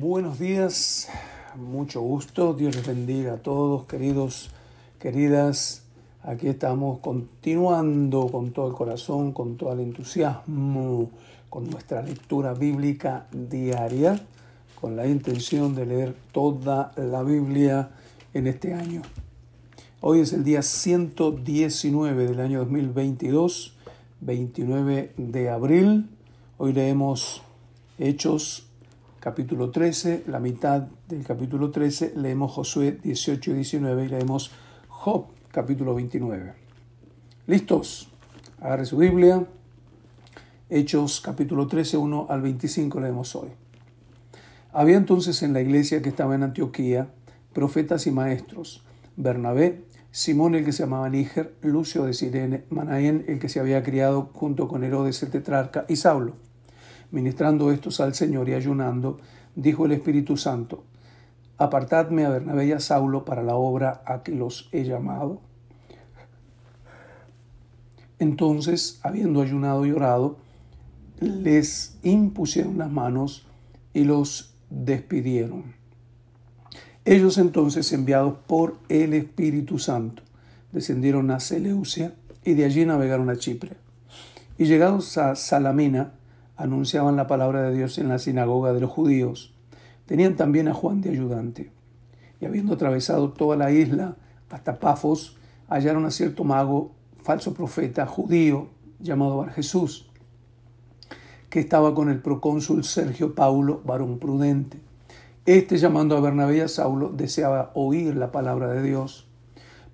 Buenos días, mucho gusto, Dios les bendiga a todos, queridos, queridas. Aquí estamos continuando con todo el corazón, con todo el entusiasmo, con nuestra lectura bíblica diaria, con la intención de leer toda la Biblia en este año. Hoy es el día 119 del año 2022, 29 de abril. Hoy leemos Hechos capítulo 13, la mitad del capítulo 13, leemos Josué 18 y 19 y leemos Job capítulo 29. ¿Listos? Agarre su Biblia. Hechos capítulo 13, 1 al 25 leemos hoy. Había entonces en la iglesia que estaba en Antioquía profetas y maestros, Bernabé, Simón el que se llamaba Níger, Lucio de Sirene, Manaén el que se había criado junto con Herodes el tetrarca y Saulo Ministrando estos al Señor y ayunando, dijo el Espíritu Santo, apartadme a Bernabé y a Saulo para la obra a que los he llamado. Entonces, habiendo ayunado y orado, les impusieron las manos y los despidieron. Ellos entonces, enviados por el Espíritu Santo, descendieron a Seleucia y de allí navegaron a Chipre. Y llegados a Salamina, anunciaban la palabra de Dios en la sinagoga de los judíos. Tenían también a Juan de ayudante. Y habiendo atravesado toda la isla hasta Pafos, hallaron a cierto mago, falso profeta judío, llamado Bar Jesús, que estaba con el procónsul Sergio Paulo, varón prudente. Este, llamando a Bernabé y a Saulo, deseaba oír la palabra de Dios,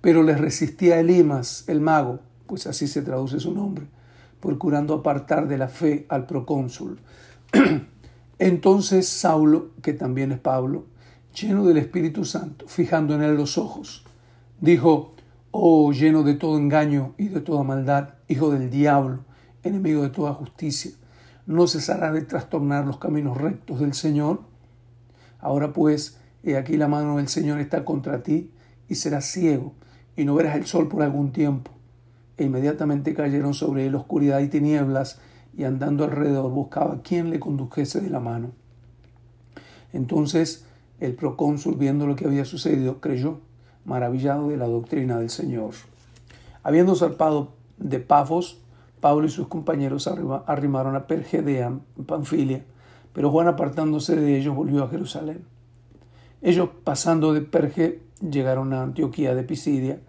pero les resistía Elimas, el mago, pues así se traduce su nombre, procurando apartar de la fe al procónsul. Entonces Saulo, que también es Pablo, lleno del Espíritu Santo, fijando en él los ojos, dijo, Oh, lleno de todo engaño y de toda maldad, hijo del diablo, enemigo de toda justicia, ¿no cesará de trastornar los caminos rectos del Señor? Ahora pues, he aquí la mano del Señor está contra ti, y serás ciego, y no verás el sol por algún tiempo e inmediatamente cayeron sobre él oscuridad y tinieblas, y andando alrededor buscaba quien le condujese de la mano. Entonces el procónsul, viendo lo que había sucedido, creyó, maravillado de la doctrina del Señor. Habiendo zarpado de Pafos, Pablo y sus compañeros arrimaron a Pergedea, Panfilia, pero Juan apartándose de ellos volvió a Jerusalén. Ellos pasando de Perge llegaron a Antioquía de Pisidia,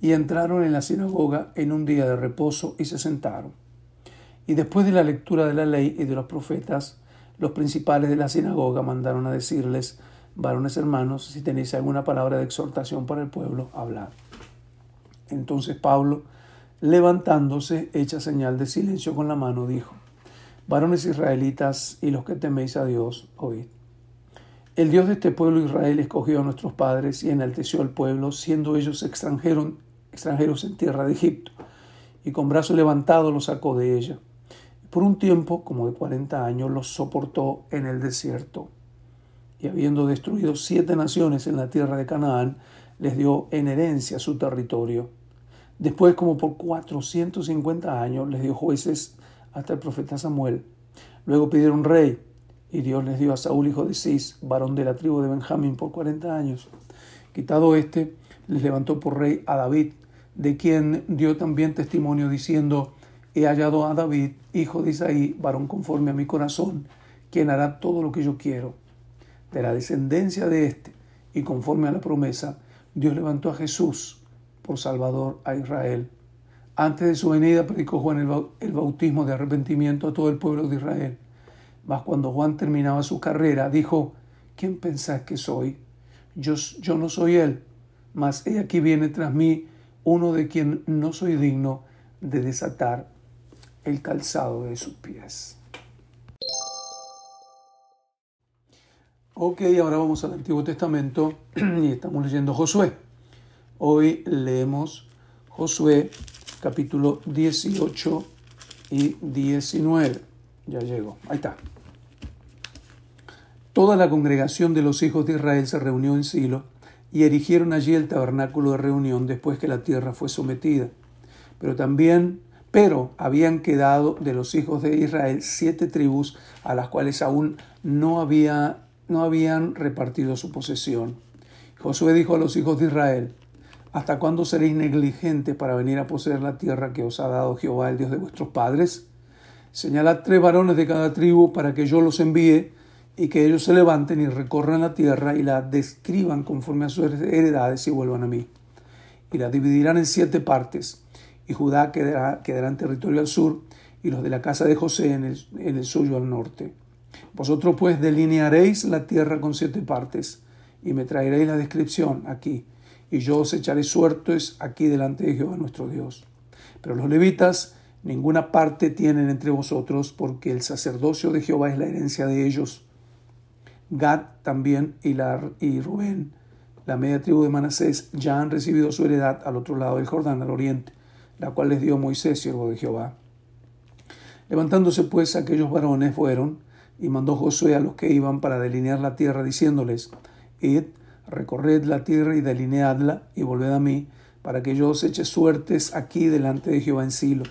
y entraron en la sinagoga en un día de reposo y se sentaron. Y después de la lectura de la ley y de los profetas, los principales de la sinagoga mandaron a decirles, varones hermanos, si tenéis alguna palabra de exhortación para el pueblo, hablad. Entonces Pablo, levantándose, hecha señal de silencio con la mano, dijo, varones israelitas y los que teméis a Dios, oíd. El Dios de este pueblo Israel escogió a nuestros padres y enalteció al pueblo, siendo ellos extranjeros extranjeros en tierra de Egipto, y con brazo levantado los sacó de ella. Por un tiempo, como de cuarenta años, los soportó en el desierto. Y habiendo destruido siete naciones en la tierra de Canaán, les dio en herencia su territorio. Después, como por cuatrocientos cincuenta años, les dio jueces hasta el profeta Samuel. Luego pidieron rey, y Dios les dio a Saúl, hijo de Cis, varón de la tribu de Benjamín, por cuarenta años. Quitado este, les levantó por rey a David, de quien dio también testimonio diciendo, he hallado a David, hijo de Isaí, varón conforme a mi corazón, quien hará todo lo que yo quiero. De la descendencia de éste, y conforme a la promesa, Dios levantó a Jesús por Salvador a Israel. Antes de su venida predicó Juan el bautismo de arrepentimiento a todo el pueblo de Israel. Mas cuando Juan terminaba su carrera, dijo, ¿quién pensáis que soy? Yo, yo no soy él, mas he aquí viene tras mí uno de quien no soy digno de desatar el calzado de sus pies. Ok, ahora vamos al Antiguo Testamento y estamos leyendo Josué. Hoy leemos Josué capítulo 18 y 19. Ya llego, ahí está. Toda la congregación de los hijos de Israel se reunió en Silo y erigieron allí el tabernáculo de reunión después que la tierra fue sometida. Pero también, pero habían quedado de los hijos de Israel siete tribus a las cuales aún no había no habían repartido su posesión. Josué dijo a los hijos de Israel, ¿Hasta cuándo seréis negligentes para venir a poseer la tierra que os ha dado Jehová, el Dios de vuestros padres? Señalad tres varones de cada tribu para que yo los envíe y que ellos se levanten y recorran la tierra y la describan conforme a sus heredades y vuelvan a mí. Y la dividirán en siete partes, y Judá quedará, quedará en territorio al sur, y los de la casa de José en el, en el suyo al norte. Vosotros pues delinearéis la tierra con siete partes, y me traeréis la descripción aquí y yo os echaré suertes aquí delante de Jehová nuestro Dios. Pero los levitas ninguna parte tienen entre vosotros, porque el sacerdocio de Jehová es la herencia de ellos. Gad también y, la, y Rubén, la media tribu de Manasés, ya han recibido su heredad al otro lado del Jordán, al oriente, la cual les dio Moisés, siervo de Jehová. Levantándose pues aquellos varones fueron, y mandó Josué a los que iban para delinear la tierra, diciéndoles, Id recorred la tierra y delineadla, y volved a mí, para que yo os eche suertes aquí delante de Jehová en Silo.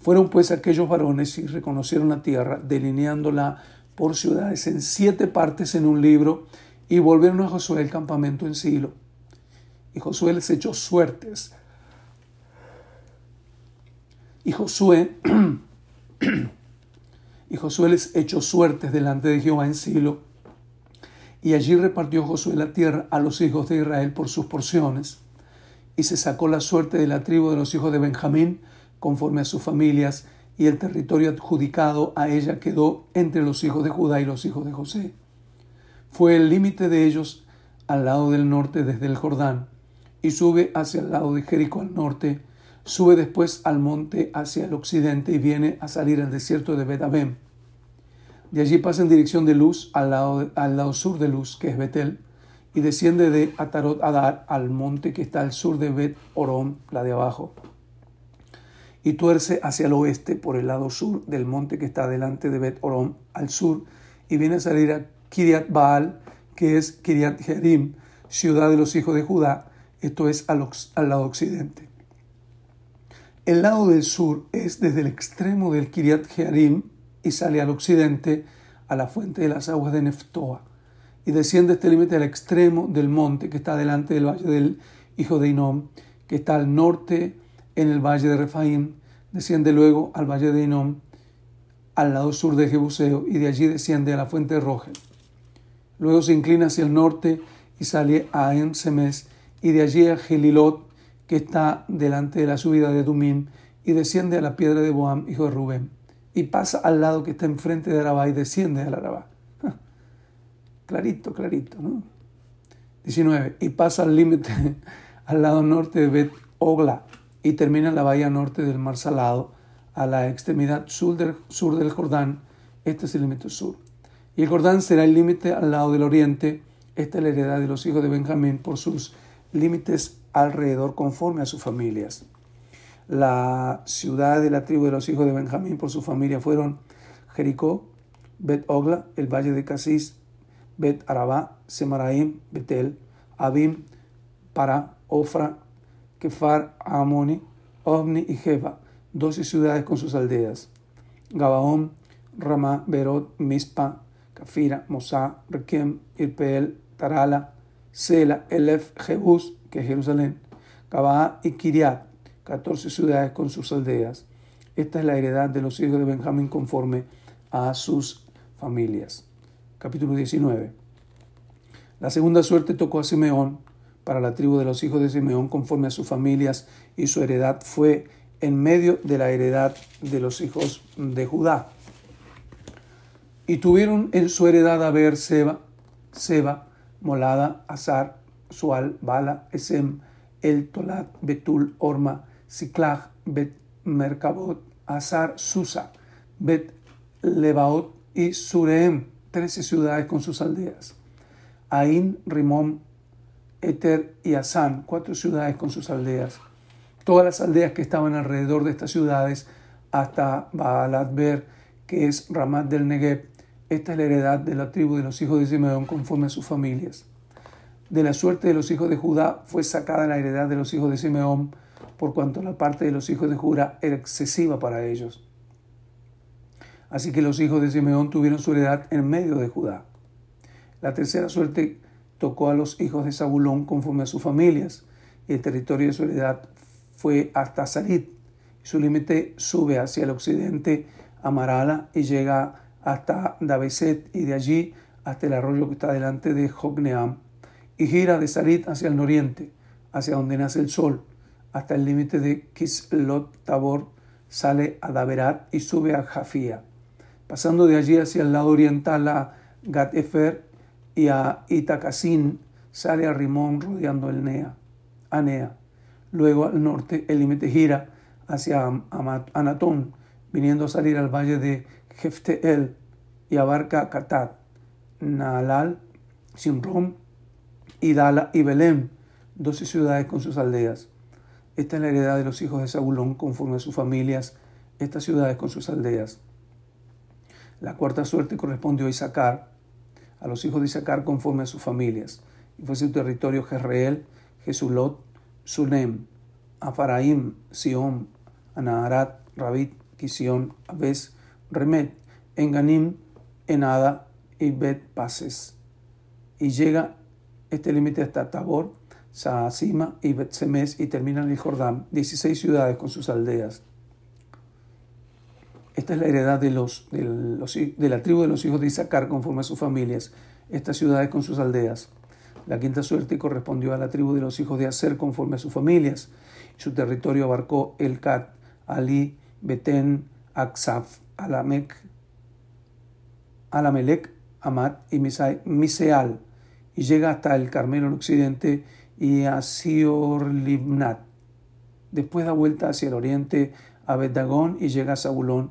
Fueron pues aquellos varones y reconocieron la tierra, delineándola por ciudades en siete partes en un libro, y volvieron a Josué el campamento en Silo. Y Josué les echó suertes. Y Josué, y Josué les echó suertes delante de Jehová en Silo y allí repartió Josué la tierra a los hijos de Israel por sus porciones. Y se sacó la suerte de la tribu de los hijos de Benjamín, conforme a sus familias, y el territorio adjudicado a ella quedó entre los hijos de Judá y los hijos de José. Fue el límite de ellos al lado del norte desde el Jordán, y sube hacia el lado de Jericó al norte, sube después al monte hacia el occidente y viene a salir al desierto de Betabem de allí pasa en dirección de Luz al lado, al lado sur de Luz, que es Betel, y desciende de Atarot Adar al monte que está al sur de Bet Orón, la de abajo, y tuerce hacia el oeste por el lado sur del monte que está delante de Bet Orón, al sur, y viene a salir a Kiriat Baal, que es Kiriat Jerim, ciudad de los hijos de Judá, esto es al, al lado occidente. El lado del sur es desde el extremo del Kiriat Jearim y sale al occidente a la fuente de las aguas de Neftoa y desciende este límite al extremo del monte que está delante del valle del hijo de Inom, que está al norte en el valle de Refaim, desciende luego al valle de Inom, al lado sur de Jebuseo, y de allí desciende a la fuente de Rogel. Luego se inclina hacia el norte y sale a Ensemes, y de allí a Gelilot, que está delante de la subida de Dumín, y desciende a la piedra de Boam, hijo de Rubén y pasa al lado que está enfrente de Arabá y desciende al Arabá. Clarito, clarito, ¿no? 19. Y pasa al límite al lado norte de Bet Ogla y termina en la bahía norte del Mar Salado a la extremidad sur del, Jordán. Este es el límite sur. Y el Jordán será el límite al lado del oriente. Esta es la heredad de los hijos de Benjamín por sus límites alrededor conforme a sus familias. La ciudad de la tribu de los hijos de Benjamín por su familia fueron Jericó, Bet Ogla, el valle de Casís, Bet Arabá, Semaraim, Betel, Abim, Para, Ofra, Kefar, Amoni, Ovni y Jeba, doce ciudades con sus aldeas. Gabaón, Ramá, Berot, Mispa, Cafira, Mosá, Requem, Irpeel, Tarala, Sela, Elef, Jebús, que es Jerusalén, Gabaá y Kiriat, 14 ciudades con sus aldeas. Esta es la heredad de los hijos de Benjamín conforme a sus familias. Capítulo 19. La segunda suerte tocó a Simeón para la tribu de los hijos de Simeón conforme a sus familias y su heredad fue en medio de la heredad de los hijos de Judá. Y tuvieron en su heredad a ver Seba, Seba, Molada, Azar, Sual, Bala, Esem, El Tolat, Betul, Orma, Siklag, Bet Merkabot, Azar, Susa, Bet Lebaot y Sureem, trece ciudades con sus aldeas. Ain, Rimón, Eter y Asán, cuatro ciudades con sus aldeas. Todas las aldeas que estaban alrededor de estas ciudades, hasta Baalatber, que es Ramat del Negev. Esta es la heredad de la tribu de los hijos de Simeón conforme a sus familias. De la suerte de los hijos de Judá fue sacada la heredad de los hijos de Simeón, por cuanto la parte de los hijos de Judá era excesiva para ellos. Así que los hijos de Simeón tuvieron su heredad en medio de Judá. La tercera suerte tocó a los hijos de Zabulón conforme a sus familias, y el territorio de su heredad fue hasta Sarit. Su límite sube hacia el occidente a Marala y llega hasta Dabeset y de allí hasta el arroyo que está delante de Jogneam y gira de Sarit hacia el oriente, hacia donde nace el sol, hasta el límite de Kislot Tabor, sale a Daberat y sube a Jafía, pasando de allí hacia el lado oriental a Gat Efer y a Itakasin, sale a Rimón rodeando el Nea, Anea. Luego al norte el límite gira hacia Anatón, viniendo a salir al valle de Jefteel y abarca Katat, Naalal, Simrom, Idala y Belém, doce ciudades con sus aldeas. Esta es la heredad de los hijos de Zabulón conforme a sus familias, estas ciudades con sus aldeas. La cuarta suerte correspondió a Isaacar, a los hijos de Isaacar conforme a sus familias, y fue su territorio Jezreel, Jesulot, Sunem, Afaraim, Sion, Anaharat, Rabit, Kisión, Abes, Remet, Enganim, Enada y Bet Pases. Y llega este límite hasta Tabor, Saasima y Bet Semes y termina en el Jordán, 16 ciudades con sus aldeas. Esta es la heredad de, los, de, la tribu de los hijos de Isaacar conforme a sus familias, estas ciudades con sus aldeas. La quinta suerte correspondió a la tribu de los hijos de Aser conforme a sus familias. Su territorio abarcó Elcat, Ali, Betén, Aksaf, Alamec, Alamelec, Amat y Miseal, y llega hasta el Carmelo en occidente y a Sior-Libnat. Después da vuelta hacia el oriente a Bet-Dagón y llega a Zabulón,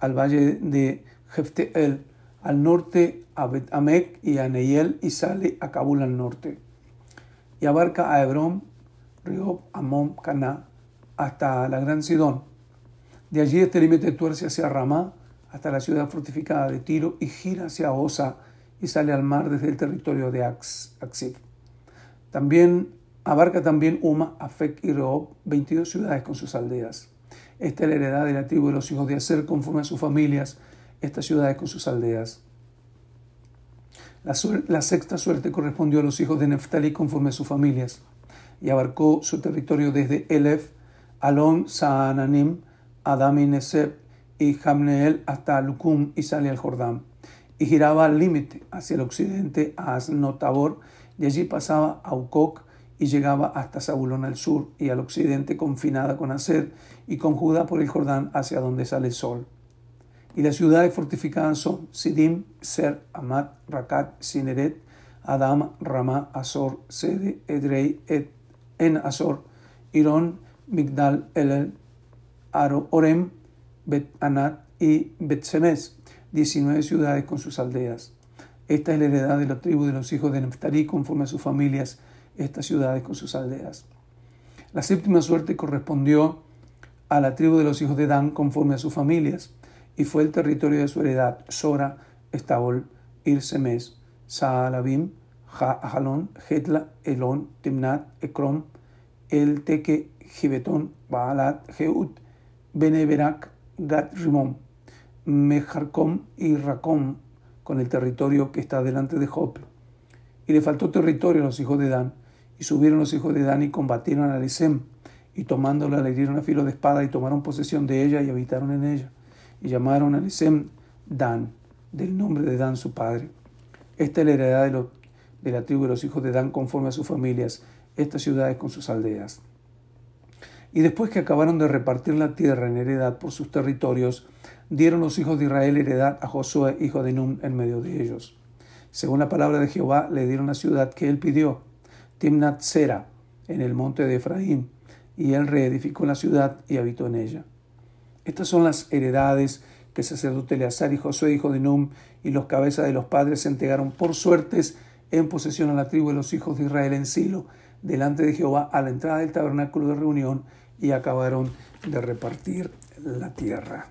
al valle de Jefteel, al norte a Bet-Amek y a Neyel y sale a Kabul al norte. Y abarca a Hebrón, Riob, Amón, Caná, hasta la Gran Sidón. De allí este límite tuerce hacia Ramá, hasta la ciudad fortificada de Tiro y gira hacia Osa y sale al mar desde el territorio de Aksif. También abarca también Uma, Afek y Rehob, 22 ciudades con sus aldeas. Esta es la heredad de la tribu de los hijos de Aser conforme a sus familias, estas ciudades con sus aldeas. La, sexta suerte correspondió a los hijos de Neftali conforme a sus familias y abarcó su territorio desde Elef, Alon, Saananim, Adam y Neseb y Jamneel hasta Lucum y sale al Jordán. Y giraba al límite hacia el occidente a Asnotabor, de allí pasaba a Ucoc y llegaba hasta Zabulón al sur y al occidente confinada con Aser y con Judá por el Jordán hacia donde sale el sol. Y las ciudades fortificadas son Sidim, Ser, Amat, Rakat, Sineret, Adam, Ramá, Azor, Sede, Edrei, Et, En Azor, Irón, Migdal, Elel, Aro, Orem, Bet Anat y Bet Semes, 19 ciudades con sus aldeas. Esta es la heredad de la tribu de los hijos de Neftalí conforme a sus familias, estas ciudades con sus aldeas. La séptima suerte correspondió a la tribu de los hijos de Dan conforme a sus familias, y fue el territorio de su heredad, Sora, Estabol, Irsemes, Saalabim, Ajalón, Hetla, Elón, Timnat, Ekrom, El Teque, Gibetón, Baalat, Jeut, Beneberak, Gat Rimón, Mejarcom y Racom, con el territorio que está delante de Jope. Y le faltó territorio a los hijos de Dan, y subieron los hijos de Dan y combatieron a Lisem, y tomándola le hirieron a filo de espada y tomaron posesión de ella y habitaron en ella. Y llamaron a Lisem Dan, del nombre de Dan su padre. Esta es la heredad de, de la tribu de los hijos de Dan conforme a sus familias, estas ciudades con sus aldeas. Y después que acabaron de repartir la tierra en heredad por sus territorios, dieron los hijos de Israel heredad a Josué, hijo de Nun, en medio de ellos. Según la palabra de Jehová, le dieron la ciudad que él pidió, Timnat Sera, en el monte de Efraín, y él reedificó la ciudad y habitó en ella. Estas son las heredades que sacerdote Eleazar y Josué, hijo de Num, y los cabezas de los padres se entregaron por suertes en posesión a la tribu de los hijos de Israel en Silo, delante de Jehová, a la entrada del tabernáculo de reunión, y acabaron de repartir la tierra.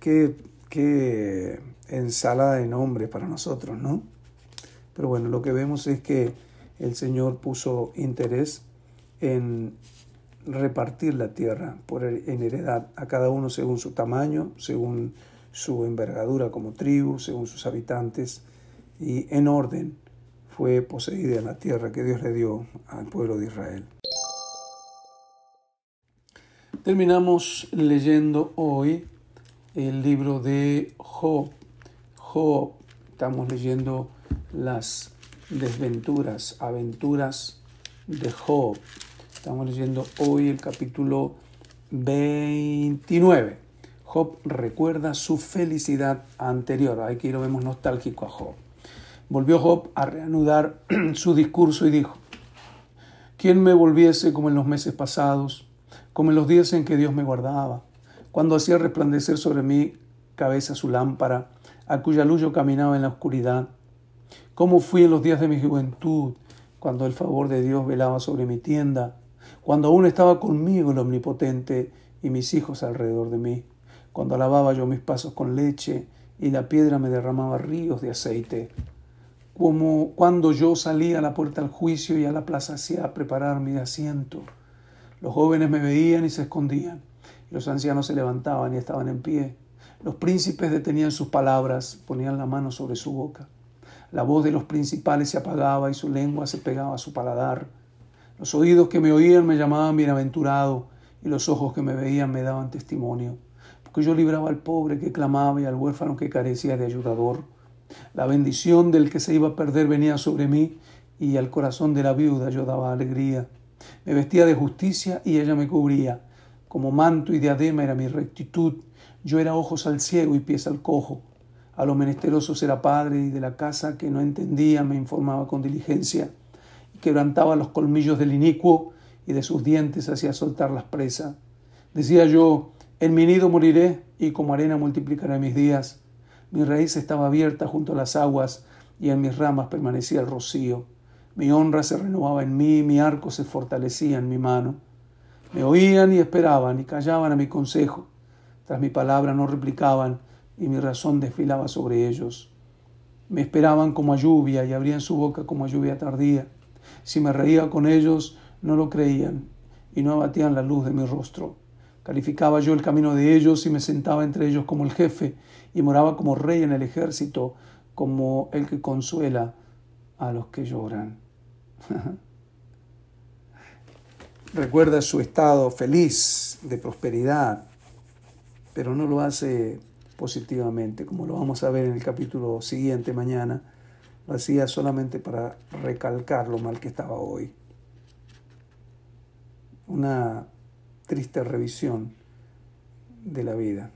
Qué, qué ensalada de nombres para nosotros, ¿no? Pero bueno, lo que vemos es que el Señor puso interés en repartir la tierra por, en heredad a cada uno según su tamaño, según su envergadura como tribu, según sus habitantes, y en orden fue poseída la tierra que Dios le dio al pueblo de Israel. Terminamos leyendo hoy el libro de Job. Job, estamos leyendo las desventuras, aventuras de Job. Estamos leyendo hoy el capítulo 29. Job recuerda su felicidad anterior. Aquí lo vemos nostálgico a Job. Volvió Job a reanudar su discurso y dijo, ¿quién me volviese como en los meses pasados, como en los días en que Dios me guardaba, cuando hacía resplandecer sobre mi cabeza su lámpara, a cuya luz yo caminaba en la oscuridad? ¿Cómo fui en los días de mi juventud, cuando el favor de Dios velaba sobre mi tienda, cuando aún estaba conmigo el Omnipotente y mis hijos alrededor de mí, cuando lavaba yo mis pasos con leche y la piedra me derramaba ríos de aceite? como cuando yo salía a la puerta al juicio y a la plaza hacia preparar mi asiento. Los jóvenes me veían y se escondían, y los ancianos se levantaban y estaban en pie. Los príncipes detenían sus palabras, ponían la mano sobre su boca. La voz de los principales se apagaba y su lengua se pegaba a su paladar. Los oídos que me oían me llamaban bienaventurado, y los ojos que me veían me daban testimonio, porque yo libraba al pobre que clamaba y al huérfano que carecía de ayudador. La bendición del que se iba a perder venía sobre mí y al corazón de la viuda yo daba alegría. Me vestía de justicia y ella me cubría. Como manto y diadema era mi rectitud. Yo era ojos al ciego y pies al cojo. A los menesterosos era padre y de la casa que no entendía me informaba con diligencia y quebrantaba los colmillos del inicuo y de sus dientes hacía soltar las presas. Decía yo, en mi nido moriré y como arena multiplicaré mis días. Mi raíz estaba abierta junto a las aguas y en mis ramas permanecía el rocío. Mi honra se renovaba en mí, mi arco se fortalecía en mi mano. Me oían y esperaban y callaban a mi consejo. Tras mi palabra no replicaban y mi razón desfilaba sobre ellos. Me esperaban como a lluvia y abrían su boca como a lluvia tardía. Si me reía con ellos, no lo creían y no abatían la luz de mi rostro. Calificaba yo el camino de ellos y me sentaba entre ellos como el jefe y moraba como rey en el ejército, como el que consuela a los que lloran. Recuerda su estado feliz de prosperidad, pero no lo hace positivamente, como lo vamos a ver en el capítulo siguiente mañana. Lo hacía solamente para recalcar lo mal que estaba hoy. Una triste revisión de la vida.